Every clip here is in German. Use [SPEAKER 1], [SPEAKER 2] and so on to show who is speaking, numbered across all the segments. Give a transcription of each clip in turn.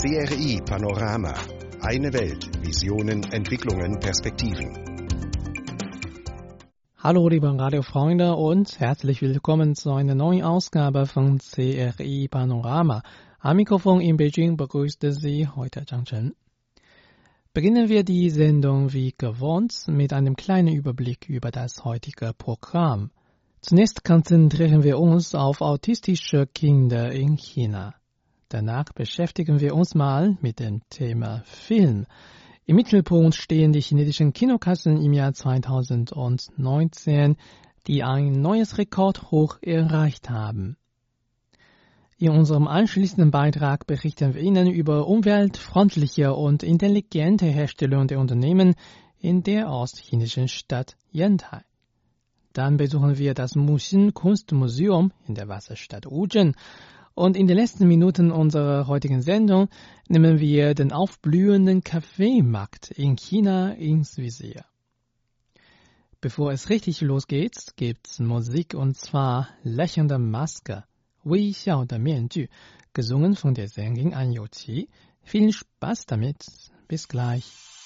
[SPEAKER 1] CRI Panorama. Eine Welt. Visionen, Entwicklungen, Perspektiven.
[SPEAKER 2] Hallo liebe Radiofreunde und herzlich willkommen zu einer neuen Ausgabe von CRI Panorama. Am Mikrofon in Beijing begrüßte Sie heute Zhang Chen. Beginnen wir die Sendung wie gewohnt mit einem kleinen Überblick über das heutige Programm. Zunächst konzentrieren wir uns auf autistische Kinder in China. Danach beschäftigen wir uns mal mit dem Thema Film. Im Mittelpunkt stehen die chinesischen Kinokassen im Jahr 2019, die ein neues Rekordhoch erreicht haben. In unserem anschließenden Beitrag berichten wir Ihnen über umweltfreundliche und intelligente Herstellung der Unternehmen in der ostchinesischen Stadt Yantai. Dann besuchen wir das Muxin Kunstmuseum in der Wasserstadt Wuzhen und in den letzten Minuten unserer heutigen Sendung nehmen wir den aufblühenden Kaffeemarkt in China ins Visier. Bevor es richtig losgeht, gibt's Musik und zwar Lächelnde Maske, Wei Xiao de Mianju, gesungen von der Sängerin An Youqi. Viel Spaß damit. Bis gleich.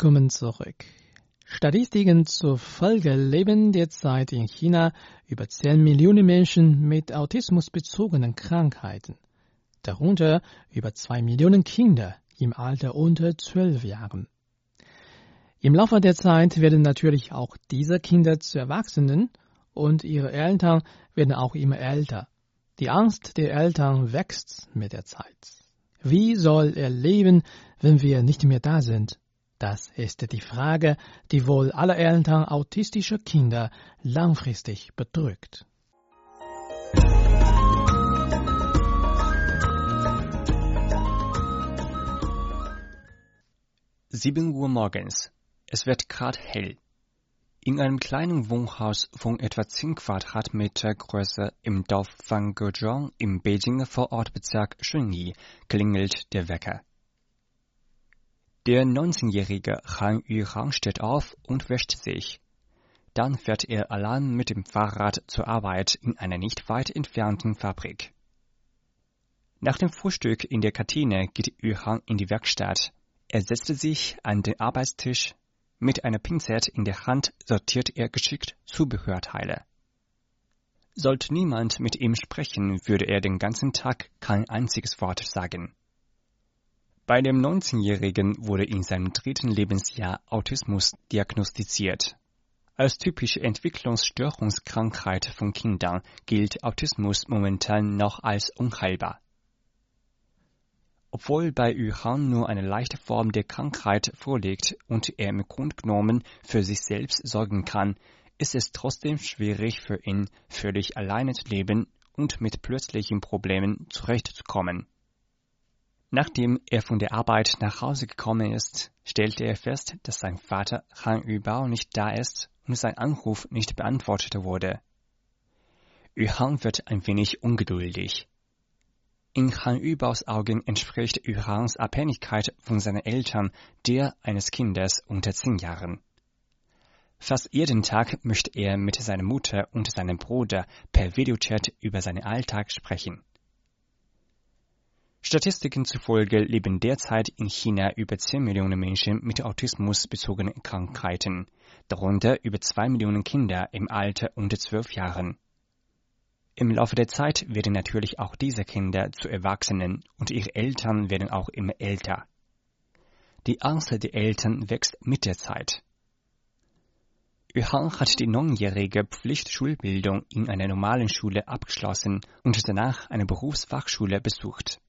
[SPEAKER 3] Willkommen zurück. Statistiken zufolge leben derzeit in China über 10 Millionen Menschen mit autismusbezogenen Krankheiten, darunter über 2 Millionen Kinder im Alter unter 12 Jahren. Im Laufe der Zeit werden natürlich auch diese Kinder zu Erwachsenen und ihre Eltern werden auch immer älter. Die Angst der Eltern wächst mit der Zeit. Wie soll er leben, wenn wir nicht mehr da sind? Das ist die Frage, die wohl alle Eltern autistischer Kinder langfristig bedrückt.
[SPEAKER 4] Sieben Uhr morgens. Es wird grad hell. In einem kleinen Wohnhaus von etwa 10 Quadratmeter Größe im Dorf von Gozhong im Beijinger Vorortbezirk Shunyi klingelt der Wecker. Der 19-jährige Han Yuhang steht auf und wäscht sich. Dann fährt er allein mit dem Fahrrad zur Arbeit in einer nicht weit entfernten Fabrik. Nach dem Frühstück in der Kantine geht Yuhang in die Werkstatt. Er setzt sich an den Arbeitstisch. Mit einer Pinzette in der Hand sortiert er geschickt Zubehörteile. Sollte niemand mit ihm sprechen, würde er den ganzen Tag kein einziges Wort sagen. Bei dem 19-Jährigen wurde in seinem dritten Lebensjahr Autismus diagnostiziert. Als typische Entwicklungsstörungskrankheit von Kindern gilt Autismus momentan noch als unheilbar. Obwohl bei Yuhan nur eine leichte Form der Krankheit vorliegt und er im Grunde genommen für sich selbst sorgen kann, ist es trotzdem schwierig für ihn, völlig alleine zu leben und mit plötzlichen Problemen zurechtzukommen. Nachdem er von der Arbeit nach Hause gekommen ist, stellte er fest, dass sein Vater Han Yubao nicht da ist und sein Anruf nicht beantwortet wurde. Yuhan wird ein wenig ungeduldig. In Han Yubaos Augen entspricht Yuhans Abhängigkeit von seinen Eltern der eines Kindes unter zehn Jahren. Fast jeden Tag möchte er mit seiner Mutter und seinem Bruder per Videochat über seinen Alltag sprechen. Statistiken zufolge leben derzeit in China über 10 Millionen Menschen mit autismusbezogenen Krankheiten, darunter über 2 Millionen Kinder im Alter unter 12 Jahren. Im Laufe der Zeit werden natürlich auch diese Kinder zu Erwachsenen und ihre Eltern werden auch immer älter. Die Angst der Eltern wächst mit der Zeit. Yuhan hat die neunjährige Pflichtschulbildung in einer normalen Schule abgeschlossen und danach eine Berufsfachschule besucht.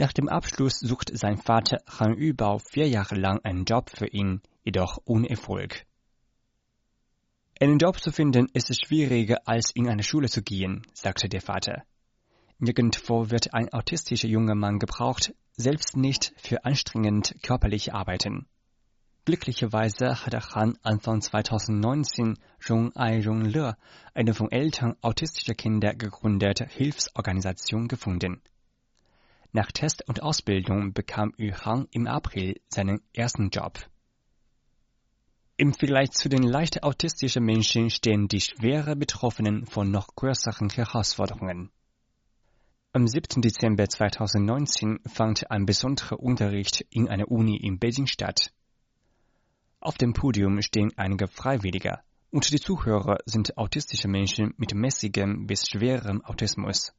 [SPEAKER 4] Nach dem Abschluss sucht sein Vater Han Yubao vier Jahre lang einen Job für ihn, jedoch ohne Erfolg. Einen Job zu finden ist schwieriger als in eine Schule zu gehen, sagte der Vater. Nirgendwo wird ein autistischer junger Mann gebraucht, selbst nicht für anstrengend körperliche Arbeiten. Glücklicherweise hat Han Anfang 2019 Rong Ai Rong Le, eine von Eltern autistischer Kinder gegründete Hilfsorganisation gefunden. Nach Test und Ausbildung bekam Yu Hang im April seinen ersten Job. Im Vergleich zu den leicht autistischen Menschen stehen die schwerer Betroffenen vor noch größeren Herausforderungen. Am 7. Dezember 2019 fand ein besonderer Unterricht in einer Uni in Beijing statt. Auf dem Podium stehen einige Freiwillige und die Zuhörer sind autistische Menschen mit mäßigem bis schwerem Autismus.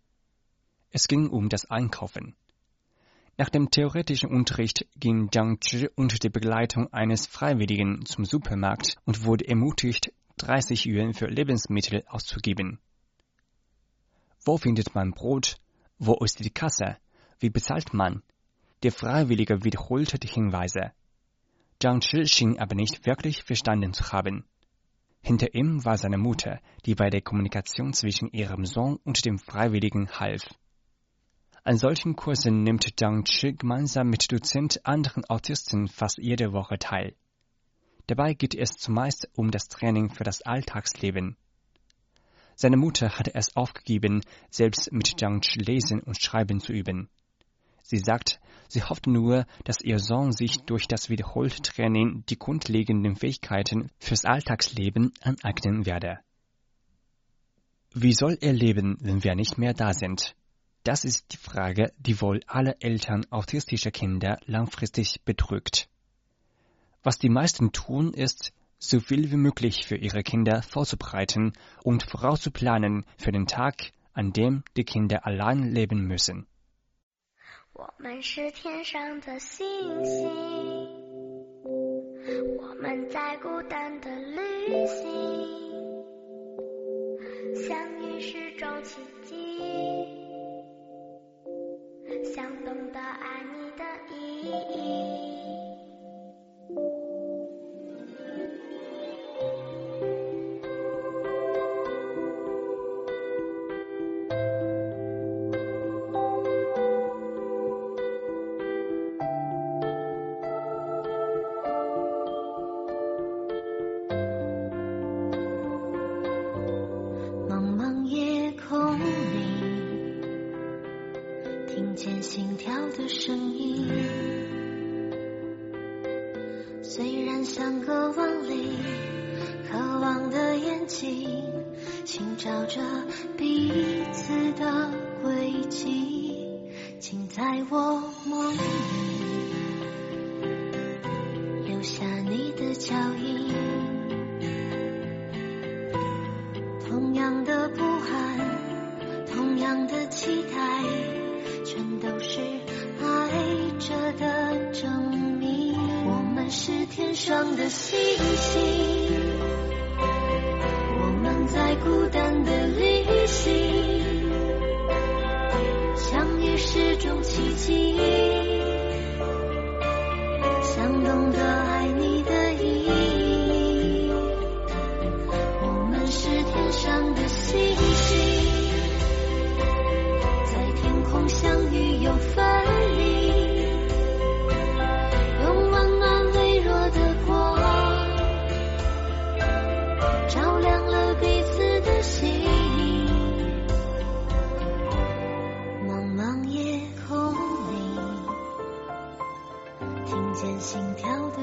[SPEAKER 4] Es ging um das Einkaufen. Nach dem theoretischen Unterricht ging Jiang Zhi unter der Begleitung eines Freiwilligen zum Supermarkt und wurde ermutigt, 30 Yuan für Lebensmittel auszugeben. Wo findet man Brot? Wo ist die Kasse? Wie bezahlt man? Der Freiwillige wiederholte die Hinweise. Jiang Zhi schien aber nicht wirklich verstanden zu haben. Hinter ihm war seine Mutter, die bei der Kommunikation zwischen ihrem Sohn und dem Freiwilligen half. An solchen Kursen nimmt Zhang Chi gemeinsam mit Dozent anderen Autisten fast jede Woche teil. Dabei geht es zumeist um das Training für das Alltagsleben. Seine Mutter hatte es aufgegeben, selbst mit Zhang Chi lesen und schreiben zu üben. Sie sagt, sie hofft nur, dass ihr Sohn sich durch das wiederholte Training die grundlegenden Fähigkeiten fürs Alltagsleben aneignen werde. Wie soll er leben, wenn wir nicht mehr da sind? Das ist die Frage, die wohl alle Eltern autistischer Kinder langfristig bedrückt. Was die meisten tun, ist, so viel wie möglich für ihre Kinder vorzubereiten und vorauszuplanen für den Tag, an dem die Kinder allein leben müssen.
[SPEAKER 5] 想懂得爱你的意义。见心跳的声音。虽然相隔万里，渴望的眼睛寻找着彼此的轨迹，请在我梦里留下你的脚印。的星星，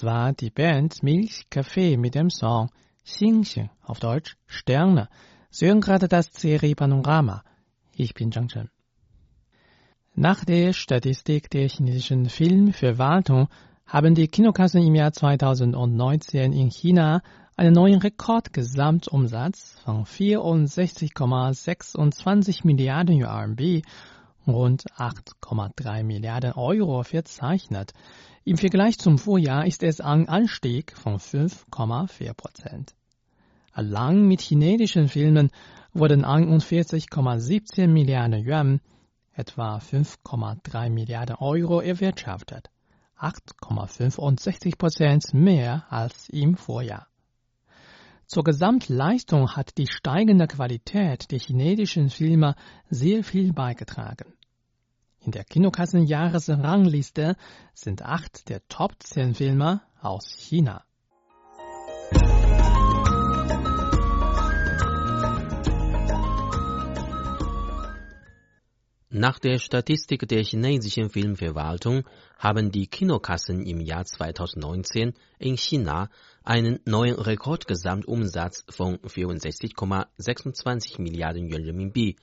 [SPEAKER 3] Das war die Band Milchkaffee mit dem Song Xingxing, auf Deutsch Sterne. Sie hören gerade das Serie Panorama. Ich bin Zhang Chen. Nach der Statistik der chinesischen Filmverwaltung haben die Kinokassen im Jahr 2019 in China einen neuen Rekordgesamtumsatz von 64,26 Milliarden RMB, rund 8,3 Milliarden Euro verzeichnet. Im Vergleich zum Vorjahr ist es ein Anstieg von 5,4 Prozent. Allein mit chinesischen Filmen wurden 41,17 Milliarden Yuan, etwa 5,3 Milliarden Euro erwirtschaftet. 8,65 Prozent mehr als im Vorjahr. Zur Gesamtleistung hat die steigende Qualität der chinesischen Filme sehr viel beigetragen. In der Kinokassenjahresrangliste sind acht der Top 10 Filme aus China.
[SPEAKER 6] Nach der Statistik der chinesischen Filmverwaltung haben die Kinokassen im Jahr 2019 in China einen neuen Rekordgesamtumsatz von 64,26 Milliarden Yuan Renminbi,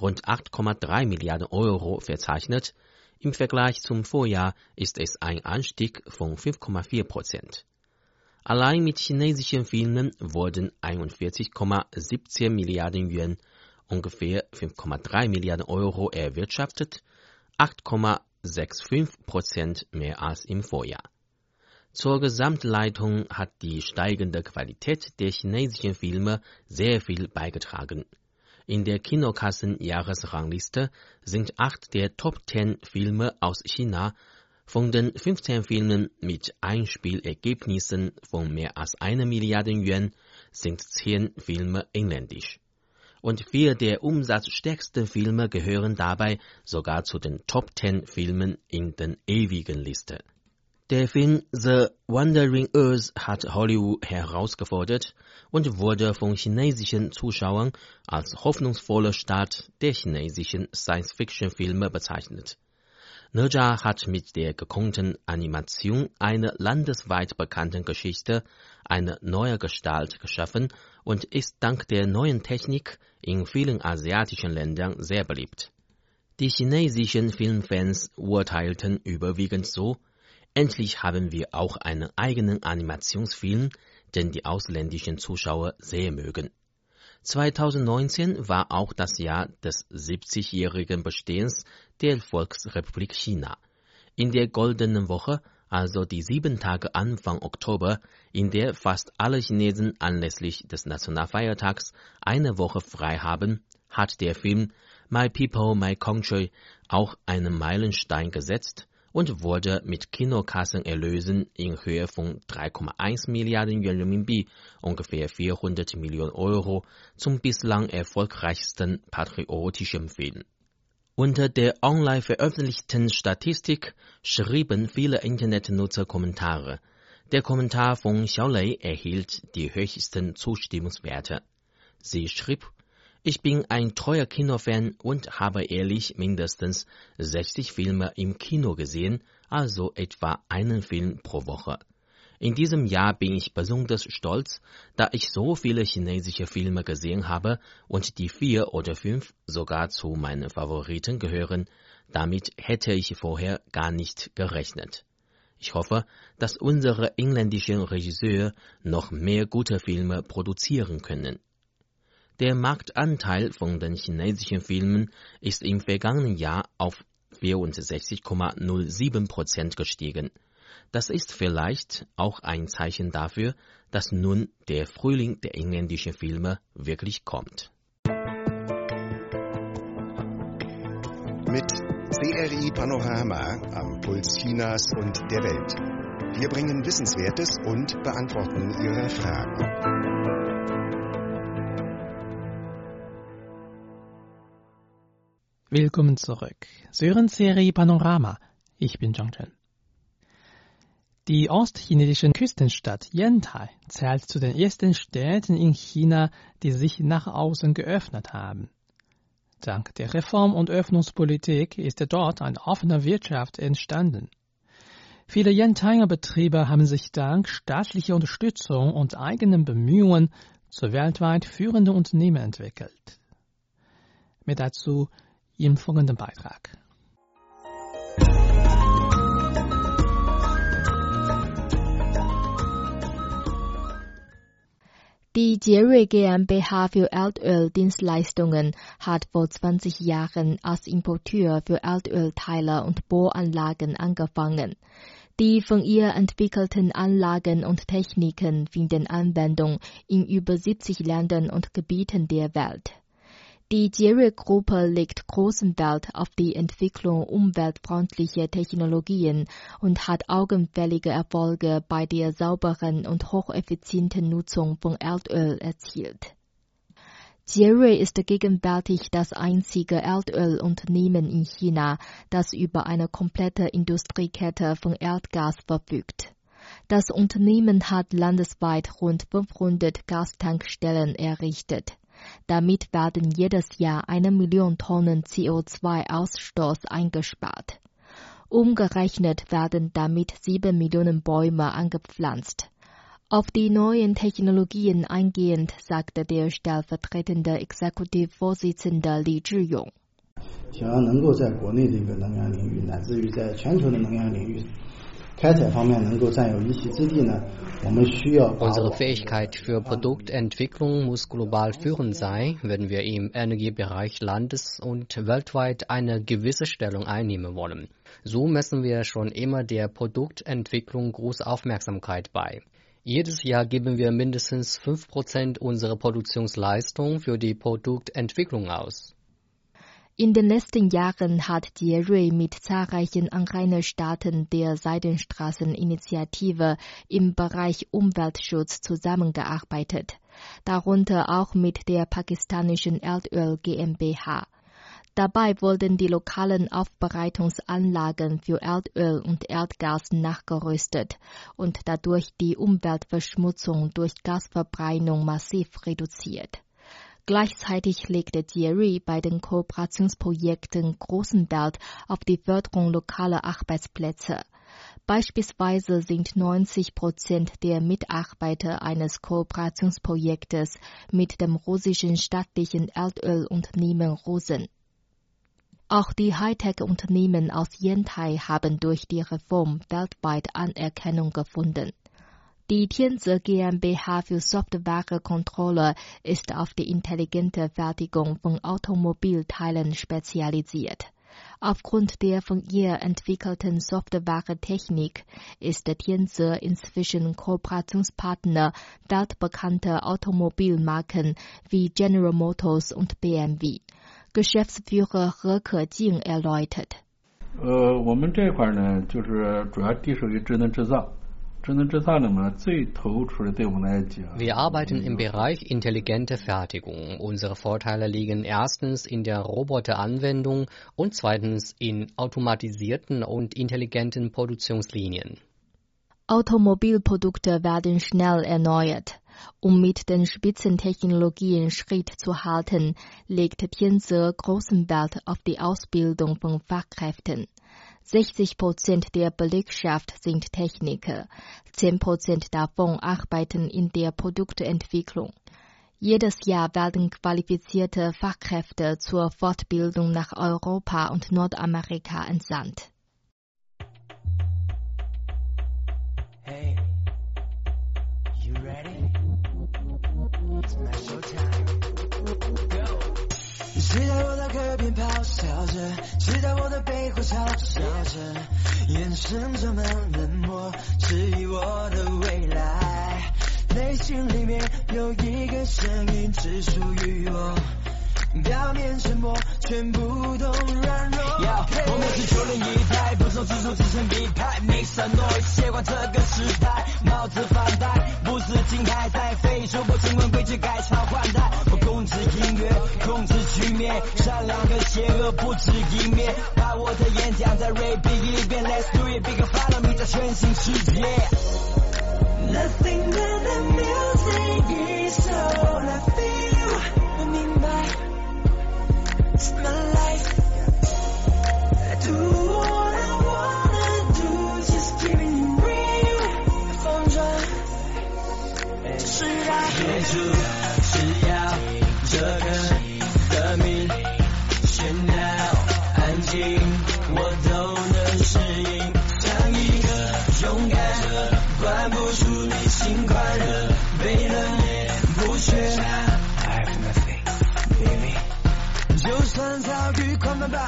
[SPEAKER 6] rund 8,3 Milliarden Euro verzeichnet. Im Vergleich zum Vorjahr ist es ein Anstieg von 5,4 Prozent. Allein mit chinesischen Filmen wurden 41,17 Milliarden Yuan ungefähr 5,3 Milliarden Euro erwirtschaftet, 8,65 Prozent mehr als im Vorjahr. Zur Gesamtleitung hat die steigende Qualität der chinesischen Filme sehr viel beigetragen. In der Kinokassen-Jahresrangliste sind acht der Top 10 Filme aus China von den 15 Filmen mit Einspielergebnissen von mehr als einer Milliarde Yuan sind zehn Filme inländisch und vier der umsatzstärksten Filme gehören dabei sogar zu den Top Ten Filmen in den ewigen Liste. Der Film The Wandering Earth hat Hollywood herausgefordert und wurde von chinesischen Zuschauern als hoffnungsvoller Start der chinesischen Science-Fiction-Filme bezeichnet. Nerja hat mit der gekonnten Animation einer landesweit bekannten Geschichte eine neue Gestalt geschaffen und ist dank der neuen Technik in vielen asiatischen Ländern sehr beliebt. Die chinesischen Filmfans urteilten überwiegend so, endlich haben wir auch einen eigenen Animationsfilm, den die ausländischen Zuschauer sehr mögen. 2019 war auch das Jahr des 70-jährigen Bestehens der Volksrepublik China. In der goldenen Woche, also die sieben Tage Anfang Oktober, in der fast alle Chinesen anlässlich des Nationalfeiertags eine Woche frei haben, hat der Film My People, My Country auch einen Meilenstein gesetzt und wurde mit Kinokassenerlösen in Höhe von 3,1 Milliarden Yuan Renminbi, ungefähr 400 Millionen Euro, zum bislang erfolgreichsten patriotischen Film. Unter der online veröffentlichten Statistik schrieben viele Internetnutzer Kommentare. Der Kommentar von Xiaolei erhielt die höchsten Zustimmungswerte. Sie schrieb, ich bin ein treuer Kinofan und habe ehrlich mindestens 60 Filme im Kino gesehen, also etwa einen Film pro Woche. In diesem Jahr bin ich besonders stolz, da ich so viele chinesische Filme gesehen habe und die vier oder fünf sogar zu meinen Favoriten gehören. Damit hätte ich vorher gar nicht gerechnet. Ich hoffe, dass unsere inländischen Regisseure noch mehr gute Filme produzieren können. Der Marktanteil von den chinesischen Filmen ist im vergangenen Jahr auf 64,07 Prozent gestiegen. Das ist vielleicht auch ein Zeichen dafür, dass nun der Frühling der inländischen Filme wirklich kommt.
[SPEAKER 1] Mit CRI Panorama am Puls Chinas und der Welt. Wir bringen Wissenswertes und beantworten Ihre Fragen.
[SPEAKER 3] Willkommen zurück. Hören Serie Panorama. Ich bin Zhang Chen. Die ostchinesische Küstenstadt Yantai zählt zu den ersten Städten in China, die sich nach außen geöffnet haben. Dank der Reform- und Öffnungspolitik ist dort eine offene Wirtschaft entstanden. Viele Yantaier Betriebe haben sich dank staatlicher Unterstützung und eigenen Bemühungen zu weltweit führenden Unternehmen entwickelt. Mehr dazu im folgenden Beitrag.
[SPEAKER 7] Die Jerry GmbH für Erdöldienstleistungen hat vor 20 Jahren als Importeur für Erdölteile und Bohranlagen angefangen. Die von ihr entwickelten Anlagen und Techniken finden Anwendung in über 70 Ländern und Gebieten der Welt. Die Jerry-Gruppe legt großen Wert auf die Entwicklung umweltfreundlicher Technologien und hat augenfällige Erfolge bei der sauberen und hocheffizienten Nutzung von Erdöl erzielt. Jerry ist gegenwärtig das einzige Erdölunternehmen in China, das über eine komplette Industriekette von Erdgas verfügt. Das Unternehmen hat landesweit rund 500 Gastankstellen errichtet. Damit werden jedes Jahr eine Million Tonnen CO2-Ausstoß eingespart. Umgerechnet werden damit sieben Millionen Bäume angepflanzt. Auf die neuen Technologien eingehend sagte der stellvertretende Exekutivvorsitzende Li Zhiyong.
[SPEAKER 8] 想要能够在国内这个能源领域，乃至于在全球的能源领域
[SPEAKER 9] Unsere Fähigkeit für Produktentwicklung muss global führend sein, wenn wir im Energiebereich landes- und weltweit eine gewisse Stellung einnehmen wollen. So messen wir schon immer der Produktentwicklung große Aufmerksamkeit bei. Jedes Jahr geben wir mindestens 5% unserer Produktionsleistung für die Produktentwicklung aus.
[SPEAKER 7] In den letzten Jahren hat Jerui mit zahlreichen Anrainerstaaten der Seidenstraßeninitiative im Bereich Umweltschutz zusammengearbeitet, darunter auch mit der pakistanischen Erdöl GmbH. Dabei wurden die lokalen Aufbereitungsanlagen für Erdöl und Erdgas nachgerüstet und dadurch die Umweltverschmutzung durch Gasverbrennung massiv reduziert. Gleichzeitig legte Thierry bei den Kooperationsprojekten großen Wert auf die Förderung lokaler Arbeitsplätze. Beispielsweise sind 90 Prozent der Mitarbeiter eines Kooperationsprojektes mit dem russischen staatlichen Erdölunternehmen Rosen. Auch die Hightech-Unternehmen aus Yantai haben durch die Reform weltweit Anerkennung gefunden. Die Tianze GmbH für Softwarekontrolle ist auf die intelligente Fertigung von Automobilteilen spezialisiert. Aufgrund der von ihr entwickelten Softwaretechnik ist Tianze inzwischen Kooperationspartner weltbekannter Automobilmarken wie General Motors und BMW. Geschäftsführer He Kejing erläutert.
[SPEAKER 10] 呃，我们这块呢，就是主要隶属于智能制造。
[SPEAKER 9] Wir arbeiten im Bereich intelligente Fertigung. Unsere Vorteile liegen erstens in der Roboteranwendung und zweitens in automatisierten und intelligenten Produktionslinien.
[SPEAKER 7] Automobilprodukte werden schnell erneuert. Um mit den Spitzentechnologien Schritt zu halten, legt Tianze großen Wert auf die Ausbildung von Fachkräften. 60 Prozent der Belegschaft sind Techniker, 10 Prozent davon arbeiten in der Produktentwicklung. Jedes Jahr werden qualifizierte Fachkräfte zur Fortbildung nach Europa und Nordamerika entsandt. Hey, you ready? It's my show 着？谁在我的背后嘲笑着？眼神装满冷漠，质疑我的未来。内心里面有一个声音，只属于我。表面沉默，全部都软弱。我们是九零一代，不受指数支撑比派，make some noise，接管这个时代，帽子反戴，不是金牌在飞，手不成文规矩改朝换代。我控制音乐，控制局面，善良跟邪恶不止一面。把我的演讲再 repeat 一遍，Let's do it，big follow me，在全新世界。Nothing but the music is all I feel，It's my life. I do what I wanna do, just real. If I'm I?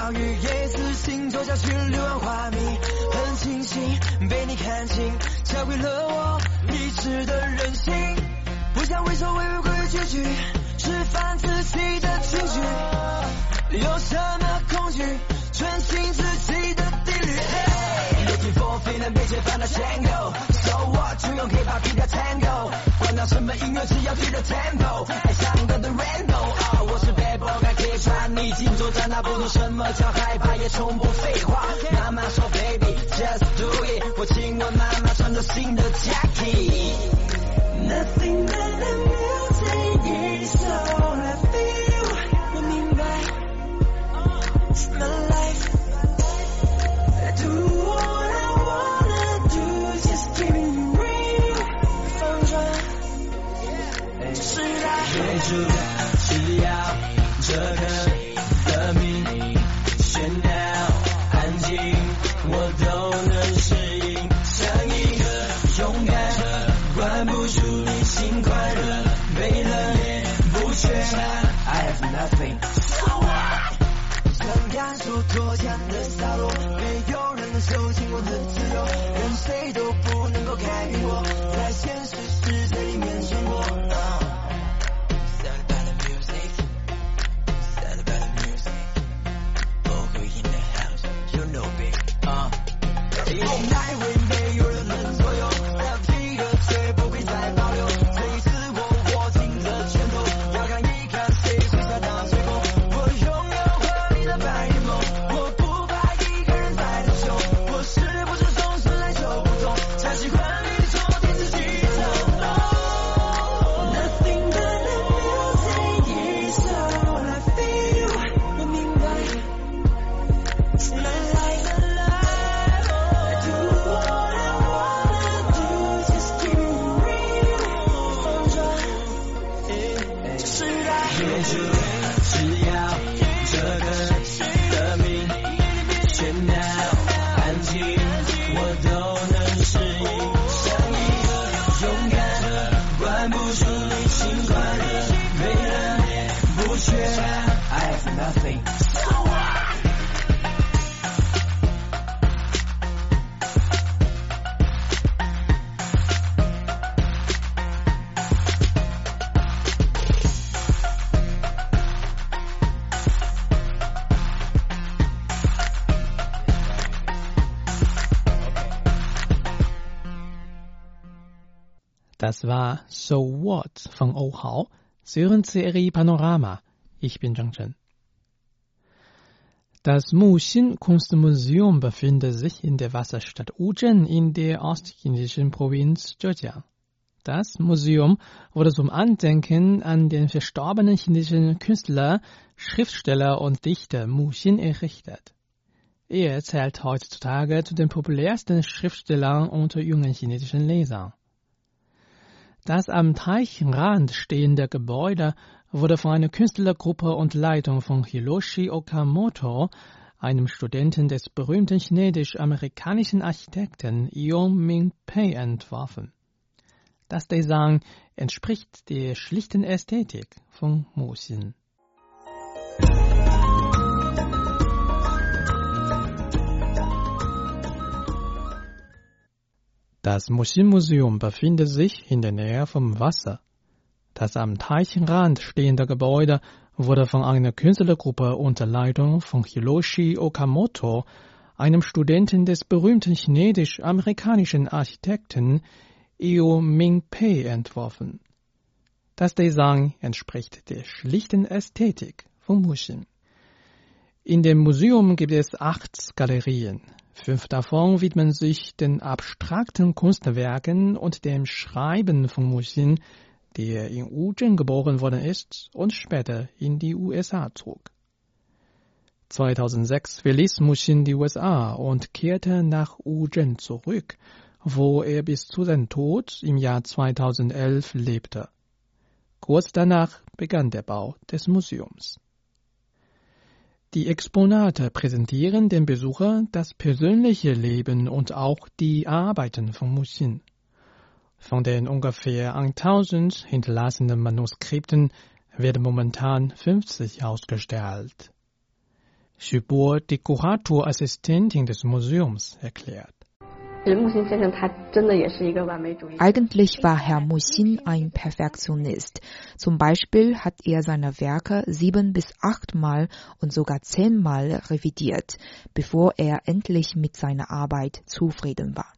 [SPEAKER 7] 狂风暴雨，也自信走下去，柳暗花明。很庆幸被你看清，教会了我理智的任性。不想畏首畏尾，规规矩矩，释放自己的情绪。
[SPEAKER 11] 有什么恐惧？遵循自己的定律。Looking for feeling，被解放的 Tango，So what？就用 Hip Hop 替代 Tango，管他什么音乐，只要对的 Tempo，爱上的的 Random。我是 Bad Boy，该可以穿逆境作战，那不懂什么叫害怕，也从不废话。妈妈说 Baby，just do it。我亲吻妈妈穿着新的 Jacket。Nothing but the music is all I feel。我明白，It's my life。Do what I wanna do, just keep it real。放转，就是爱。接住，只要这个脱缰的洒落，没有人能收紧我的自由，任谁都不能够改变我，在现实世界里面生活。
[SPEAKER 3] War So What von O Hao. Sie hören CRI Panorama. Ich bin Zhang Chen. Das Muxin Kunstmuseum befindet sich in der Wasserstadt Wuzhen in der ostchinesischen Provinz Zhejiang. Das Museum wurde zum Andenken an den verstorbenen chinesischen Künstler, Schriftsteller und Dichter Mu Xin errichtet. Er zählt heutzutage zu den populärsten Schriftstellern unter jungen chinesischen Lesern. Das am Teichrand stehende Gebäude wurde von einer Künstlergruppe und Leitung von Hiroshi Okamoto, einem Studenten des berühmten chinesisch-amerikanischen Architekten Yong Ming Pei, entworfen. Das Design entspricht der schlichten Ästhetik von Muxin. Das Muxin-Museum befindet sich in der Nähe vom Wasser. Das am Teichrand stehende Gebäude wurde von einer Künstlergruppe unter Leitung von Hiroshi Okamoto, einem Studenten des berühmten chinesisch-amerikanischen Architekten Io Ming Pei, entworfen. Das Design entspricht der schlichten Ästhetik von Muxin. In dem Museum gibt es acht Galerien. Fünf davon widmen sich den abstrakten Kunstwerken und dem Schreiben von Muxin, der in Wuzhen geboren worden ist und später in die USA zog. 2006 verließ Muxin die USA und kehrte nach Wuzhen zurück, wo er bis zu seinem Tod im Jahr 2011 lebte. Kurz danach begann der Bau des Museums. Die Exponate präsentieren dem Besucher das persönliche Leben und auch die Arbeiten von Muxin. Von den ungefähr 1000 hinterlassenen Manuskripten werden momentan 50 ausgestellt. Schubur, die Kuraturassistentin des Museums, erklärt.
[SPEAKER 12] Eigentlich war Herr Musin ein Perfektionist. Zum Beispiel hat er seine Werke sieben bis achtmal und sogar zehnmal revidiert, bevor er endlich mit seiner Arbeit zufrieden war.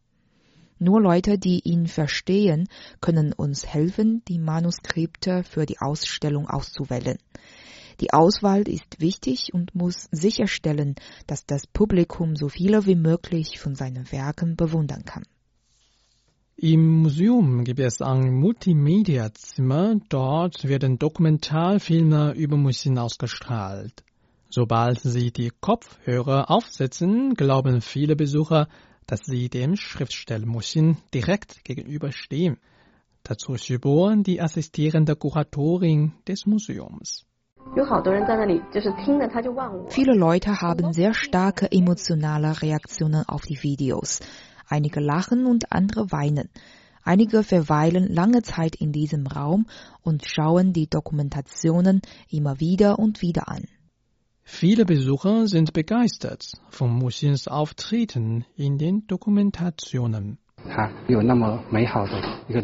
[SPEAKER 12] Nur Leute, die ihn verstehen, können uns helfen, die Manuskripte für die Ausstellung auszuwählen. Die Auswahl ist wichtig und muss sicherstellen, dass das Publikum so viele wie möglich von seinen Werken bewundern kann.
[SPEAKER 3] Im Museum gibt es ein Multimedia-Zimmer. Dort werden Dokumentarfilme über Musik ausgestrahlt. Sobald Sie die Kopfhörer aufsetzen, glauben viele Besucher, dass sie dem Schriftsteller Mushin direkt gegenüberstehen. Dazu Sübor, die assistierende Kuratorin des Museums.
[SPEAKER 12] Viele Leute haben sehr starke emotionale Reaktionen auf die Videos. Einige lachen und andere weinen. Einige verweilen lange Zeit in diesem Raum und schauen die Dokumentationen immer wieder und wieder an.
[SPEAKER 3] Viele Besucher sind begeistert von Mussins Auftreten in den Dokumentationen.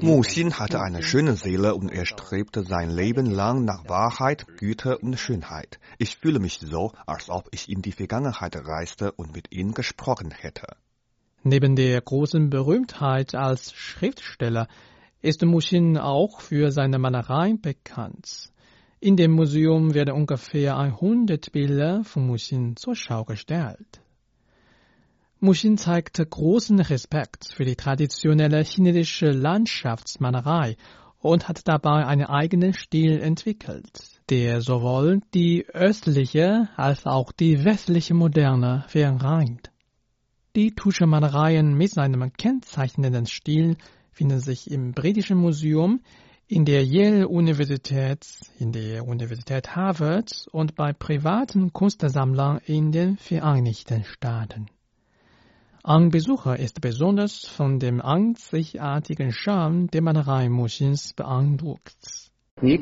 [SPEAKER 13] Musin hatte eine schöne Seele und er strebte sein Leben lang nach Wahrheit, Güte und Schönheit. Ich fühle mich so, als ob ich in die Vergangenheit reiste und mit ihm gesprochen hätte.
[SPEAKER 3] Neben der großen Berühmtheit als Schriftsteller ist Musin auch für seine Malerei bekannt. In dem Museum werden ungefähr 100 Bilder von Musin zur Schau gestellt. Mushin zeigte großen Respekt für die traditionelle chinesische Landschaftsmalerei und hat dabei einen eigenen Stil entwickelt, der sowohl die östliche als auch die westliche Moderne vereint. Die Tuschemalereien mit seinem kennzeichnenden Stil finden sich im Britischen Museum, in der Yale-Universität, in der Universität Harvard und bei privaten Kunstsammlern in den Vereinigten Staaten. Ein Besucher ist besonders von dem einzigartigen Charme der Malerei Muxins beeindruckt.
[SPEAKER 13] Wir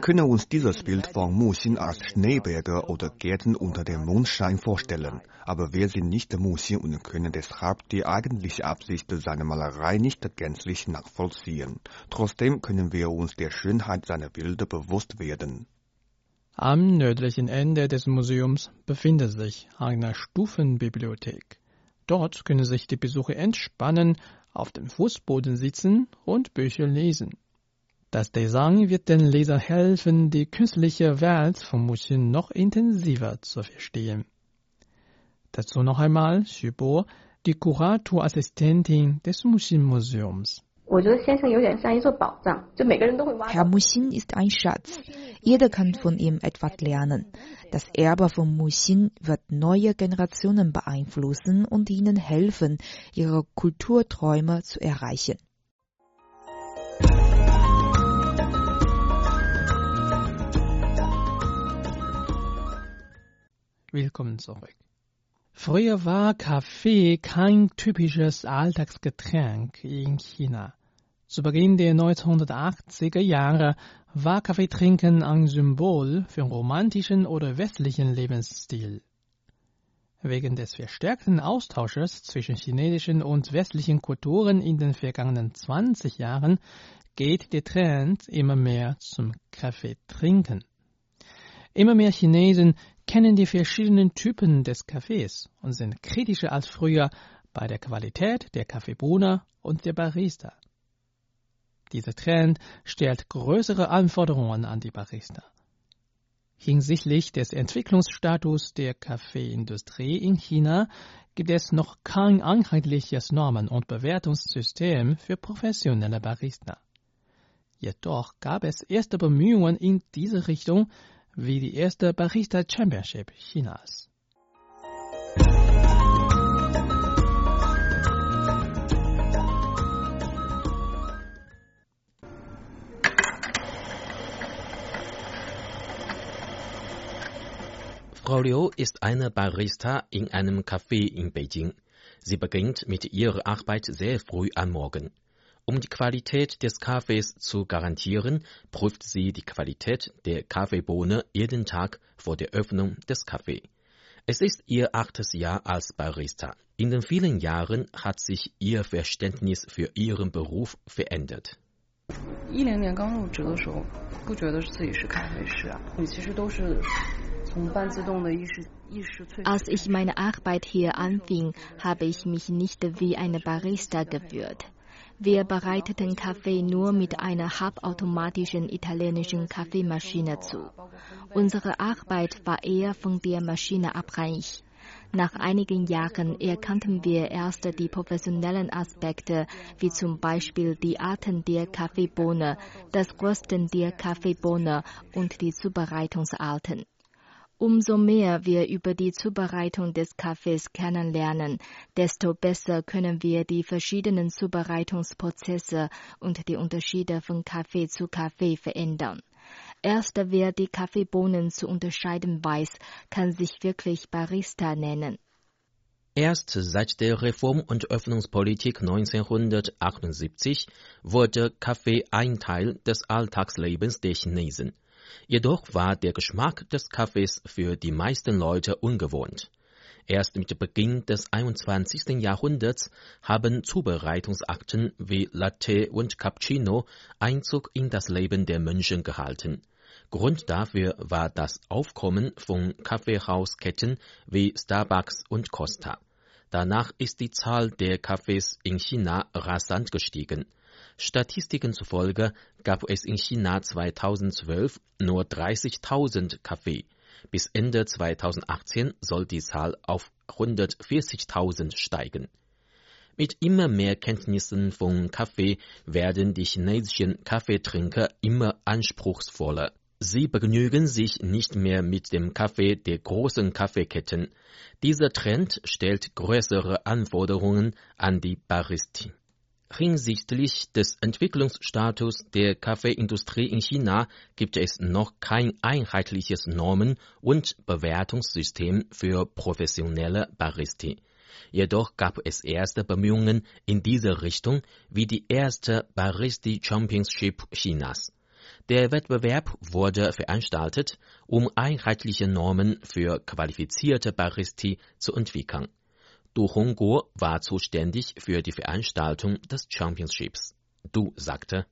[SPEAKER 13] können uns dieses Bild von Muxin als Schneeberge oder Gärten unter dem Mondschein vorstellen, aber wir sind nicht Muxin und können deshalb die eigentliche Absicht seiner Malerei nicht gänzlich nachvollziehen. Trotzdem können wir uns der Schönheit seiner Bilder bewusst werden.
[SPEAKER 3] Am nördlichen Ende des Museums befindet sich eine Stufenbibliothek. Dort können sich die Besucher entspannen, auf dem Fußboden sitzen und Bücher lesen. Das Design wird den Leser helfen, die künstliche Welt von Musin noch intensiver zu verstehen. Dazu noch einmal Xu die Kuratorassistentin des Musin-Museums.
[SPEAKER 12] Herr Muxin ist ein Schatz. Jeder kann von ihm etwas lernen. Das Erbe von Muxin wird neue Generationen beeinflussen und ihnen helfen, ihre Kulturträume zu erreichen.
[SPEAKER 3] Willkommen zurück. Früher war Kaffee kein typisches Alltagsgetränk in China. Zu Beginn der 1980er Jahre war Kaffeetrinken ein Symbol für romantischen oder westlichen Lebensstil. Wegen des verstärkten Austausches zwischen chinesischen und westlichen Kulturen in den vergangenen 20 Jahren geht der Trend immer mehr zum Kaffeetrinken. Immer mehr Chinesen kennen die verschiedenen Typen des Kaffees und sind kritischer als früher bei der Qualität der Kaffeebohne und der Barista. Dieser Trend stellt größere Anforderungen an die Barista. Hinsichtlich des Entwicklungsstatus der Kaffeeindustrie in China gibt es noch kein einheitliches Normen- und Bewertungssystem für professionelle Barista. Jedoch gab es erste Bemühungen in diese Richtung wie die erste Barista Championship Chinas.
[SPEAKER 6] Frau Liu ist eine Barista in einem Café in Beijing. Sie beginnt mit ihrer Arbeit sehr früh am Morgen. Um die Qualität des Kaffees zu garantieren, prüft sie die Qualität der Kaffeebohne jeden Tag vor der Öffnung des Cafés. Es ist ihr achtes Jahr als Barista. In den vielen Jahren hat sich ihr Verständnis für ihren Beruf verändert.
[SPEAKER 7] Als ich meine Arbeit hier anfing, habe ich mich nicht wie eine Barista gefühlt. Wir bereiteten Kaffee nur mit einer halbautomatischen italienischen Kaffeemaschine zu. Unsere Arbeit war eher von der Maschine abhängig. Nach einigen Jahren erkannten wir erst die professionellen Aspekte, wie zum Beispiel die Arten der Kaffeebohne, das Rösten der Kaffeebohne und die Zubereitungsarten. Umso mehr wir über die Zubereitung des Kaffees kennenlernen, desto besser können wir die verschiedenen Zubereitungsprozesse und die Unterschiede von Kaffee zu Kaffee verändern. Erst wer die Kaffeebohnen zu unterscheiden weiß, kann sich wirklich Barista nennen.
[SPEAKER 6] Erst seit der Reform- und Öffnungspolitik 1978 wurde Kaffee ein Teil des Alltagslebens der Chinesen. Jedoch war der Geschmack des Kaffees für die meisten Leute ungewohnt. Erst mit Beginn des 21. Jahrhunderts haben Zubereitungsakten wie Latte und Cappuccino Einzug in das Leben der Menschen gehalten. Grund dafür war das Aufkommen von Kaffeehausketten wie Starbucks und Costa. Danach ist die Zahl der Kaffees in China rasant gestiegen. Statistiken zufolge gab es in China 2012 nur 30.000 Kaffee. Bis Ende 2018 soll die Zahl auf 140.000 steigen. Mit immer mehr Kenntnissen von Kaffee werden die chinesischen Kaffeetrinker immer anspruchsvoller. Sie begnügen sich nicht mehr mit dem Kaffee der großen Kaffeeketten. Dieser Trend stellt größere Anforderungen an die Baristi. Hinsichtlich des Entwicklungsstatus der Kaffeeindustrie in China gibt es noch kein einheitliches Normen- und Bewertungssystem für professionelle Baristi. Jedoch gab es erste Bemühungen in diese Richtung wie die erste Baristi Championship Chinas. Der Wettbewerb wurde veranstaltet, um einheitliche Normen für qualifizierte Baristi zu entwickeln. Du Hongguo war zuständig für die Veranstaltung des Championships. Du sagte,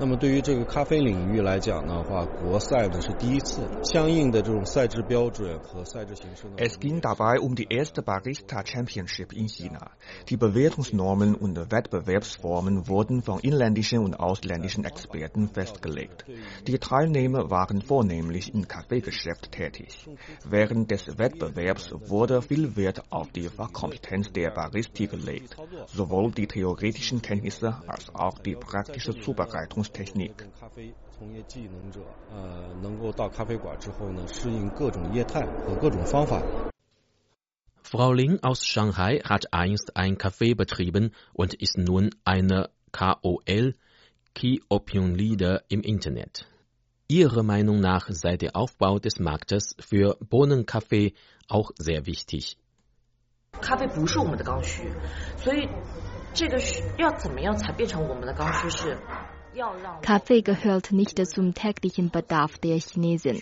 [SPEAKER 14] 那么对于这个咖啡领域来讲的话，国赛呢是第一次，相应的这种赛制标准和赛制形式呢。
[SPEAKER 13] Es ging dabei um die erste Barista Championship in China. Die Bewertungsnormen und Wettbewerbsformen wurden von inländischen und ausländischen Experten festgelegt. Die Teilnehmer waren vornehmlich im Kaffeegeschäft tätig. Während des Wettbewerbs wurde viel Wert auf die Fachkompetenz der Baristi gelegt, sowohl die theoretischen Kenntnisse als auch die praktische Zubereitung Verarbeitungstechnik.
[SPEAKER 6] Frau Ling aus Shanghai hat einst ein Café betrieben und ist nun eine KOL, Key Opinion Leader im Internet. Ihrer Meinung nach sei der Aufbau des Marktes für Bohnenkaffee auch sehr wichtig.
[SPEAKER 15] 咖
[SPEAKER 7] Kaffee gehört nicht zum täglichen Bedarf der Chinesen.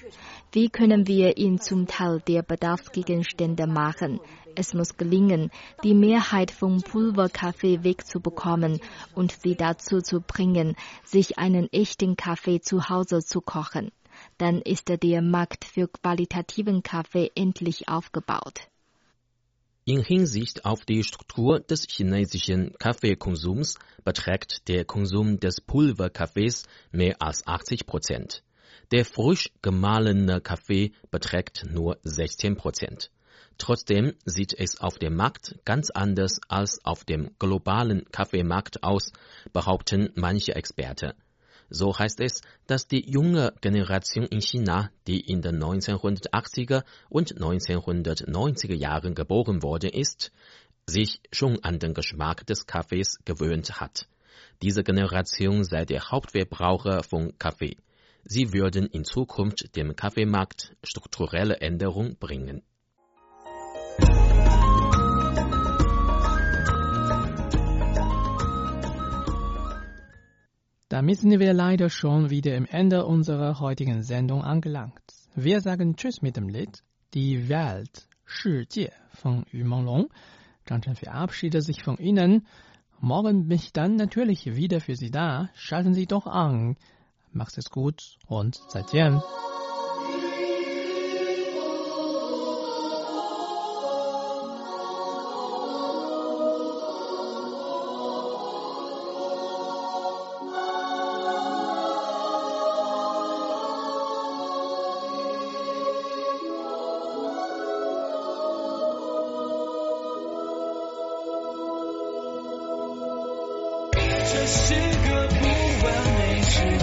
[SPEAKER 7] Wie können wir ihn zum Teil der Bedarfsgegenstände machen? Es muss gelingen, die Mehrheit vom Pulverkaffee wegzubekommen und sie dazu zu bringen, sich einen echten Kaffee zu Hause zu kochen. Dann ist der Markt für qualitativen Kaffee endlich aufgebaut.
[SPEAKER 6] In Hinsicht auf die Struktur des chinesischen Kaffeekonsums beträgt der Konsum des Pulverkaffees mehr als 80 Prozent. Der frisch gemahlene Kaffee beträgt nur 16 Prozent. Trotzdem sieht es auf dem Markt ganz anders als auf dem globalen Kaffeemarkt aus, behaupten manche Experten. So heißt es, dass die junge Generation in China, die in den 1980er und 1990er Jahren geboren worden ist, sich schon an den Geschmack des Kaffees gewöhnt hat. Diese Generation sei der Hauptverbraucher von Kaffee. Sie würden in Zukunft dem Kaffeemarkt strukturelle Änderungen bringen.
[SPEAKER 3] Damit sind wir leider schon wieder am Ende unserer heutigen Sendung angelangt. Wir sagen Tschüss mit dem Lied Die Welt, 世界 von Yu Monglong. Zhang Chen verabschiedet sich von Ihnen. Morgen bin ich dann natürlich wieder für Sie da. Schalten Sie doch an. Macht es gut und 是个
[SPEAKER 16] 不完美世界。